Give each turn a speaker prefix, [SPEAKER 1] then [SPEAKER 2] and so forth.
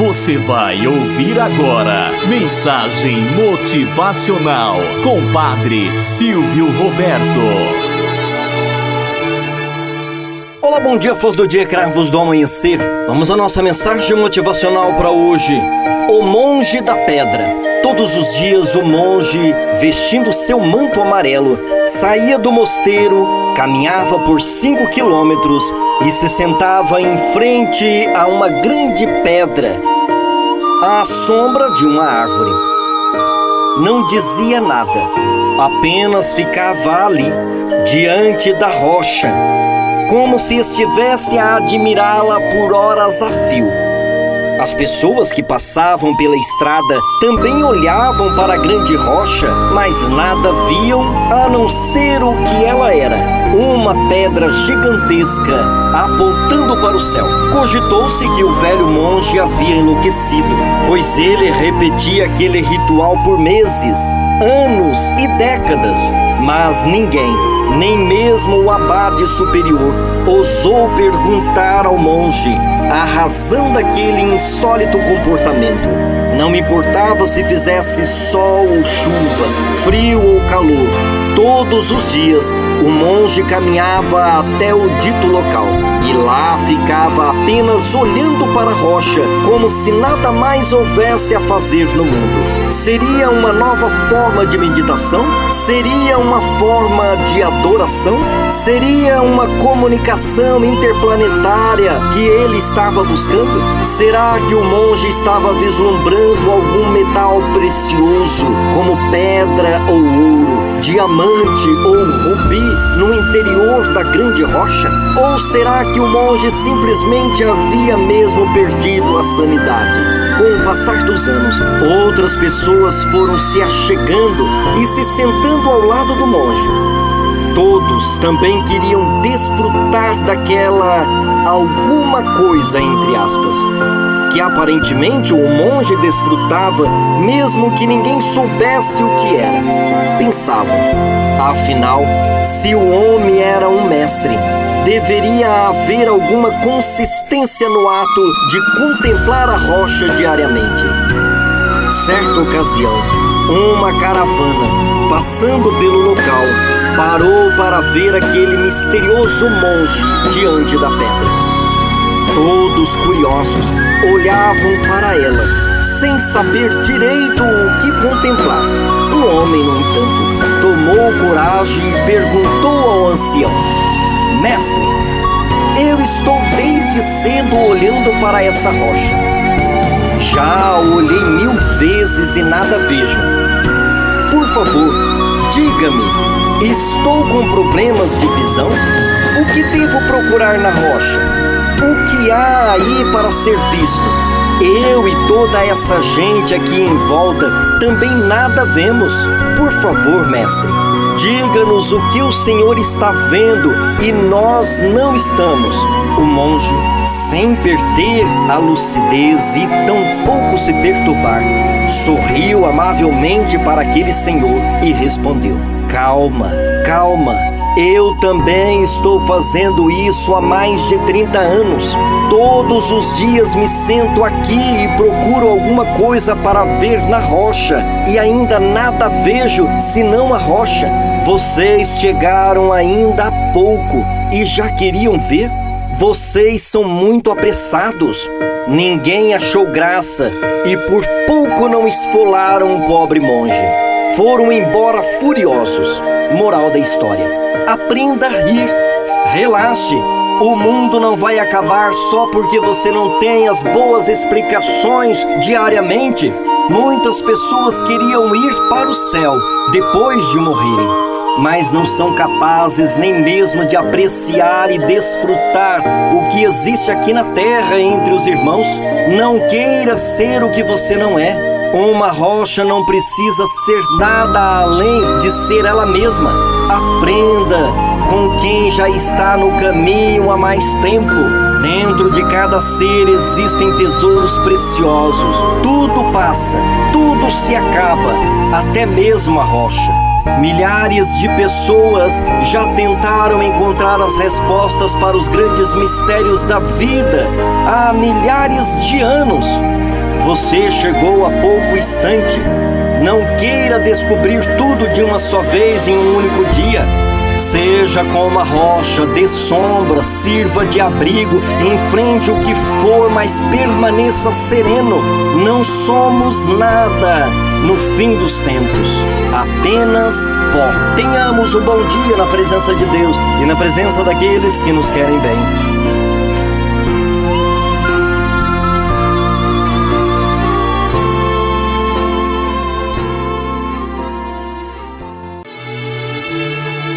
[SPEAKER 1] Você vai ouvir agora Mensagem Motivacional com Padre Silvio Roberto.
[SPEAKER 2] Olá, bom dia, flor do dia, cravos do amanhecer. Vamos à nossa mensagem motivacional para hoje. O monge da pedra. Todos os dias o monge, vestindo seu manto amarelo, saía do mosteiro, caminhava por cinco quilômetros e se sentava em frente a uma grande pedra, à sombra de uma árvore. Não dizia nada, apenas ficava ali, diante da rocha, como se estivesse a admirá-la por horas a fio. As pessoas que passavam pela estrada também olhavam para a grande rocha, mas nada viam a não ser o que ela era: uma pedra gigantesca apontando para o céu. Cogitou-se que o velho monge havia enlouquecido, pois ele repetia aquele ritual por meses, anos e décadas, mas ninguém, nem mesmo o abade superior, ousou perguntar ao monge a razão daquele insólito comportamento. Não me importava se fizesse sol ou chuva, frio ou calor. Todos os dias o monge caminhava até o dito local e lá ficava apenas olhando para a rocha, como se nada mais houvesse a fazer no mundo. Seria uma nova forma de meditação? Seria uma forma de adoração? Seria uma comunicação interplanetária que ele estava buscando? Será que o monge estava vislumbrando algum metal precioso, como pedra ou ouro, diamante ou rubi no interior da grande rocha? Ou será que o monge simplesmente havia mesmo perdido a sanidade? Com o passar dos anos, outras pessoas foram se achegando e se sentando ao lado do monge. Todos também queriam desfrutar daquela alguma coisa, entre aspas, que aparentemente o monge desfrutava, mesmo que ninguém soubesse o que era. Pensavam, afinal, se o homem era um mestre, deveria haver alguma consistência no ato de contemplar a rocha diariamente. Certa ocasião, uma caravana, passando pelo local, parou para ver aquele misterioso monge diante da pedra. Todos curiosos olhavam para ela, sem saber direito o que contemplar. Um homem, no entanto, tomou coragem e perguntou ao ancião: Mestre, eu estou desde cedo olhando para essa rocha. Já olhei mil vezes e nada vejo. Por favor, diga-me Estou com problemas de visão? O que devo procurar na rocha? O que há aí para ser visto? Eu e toda essa gente aqui em volta também nada vemos. Por favor, mestre, diga-nos o que o Senhor está vendo e nós não estamos. O monge, sem perder a lucidez e tampouco se perturbar, sorriu amavelmente para aquele senhor e respondeu: Calma, calma. Eu também estou fazendo isso há mais de 30 anos. Todos os dias me sento aqui e procuro alguma coisa para ver na rocha, e ainda nada vejo senão a rocha. Vocês chegaram ainda há pouco e já queriam ver? Vocês são muito apressados. Ninguém achou graça e por pouco não esfolaram o pobre monge foram embora furiosos. Moral da história: aprenda a rir, relaxe. O mundo não vai acabar só porque você não tem as boas explicações diariamente. Muitas pessoas queriam ir para o céu depois de morrerem, mas não são capazes nem mesmo de apreciar e desfrutar o que existe aqui na terra entre os irmãos. Não queira ser o que você não é. Uma rocha não precisa ser nada além de ser ela mesma. Aprenda com quem já está no caminho há mais tempo. Dentro de cada ser existem tesouros preciosos. Tudo passa, tudo se acaba, até mesmo a rocha. Milhares de pessoas já tentaram encontrar as respostas para os grandes mistérios da vida há milhares de anos. Você chegou a pouco instante. Não queira descobrir tudo de uma só vez em um único dia. Seja como uma rocha, dê sombra, sirva de abrigo, enfrente o que for, mas permaneça sereno. Não somos nada no fim dos tempos. Apenas pó. Tenhamos um bom dia na presença de Deus e na presença daqueles que nos querem bem.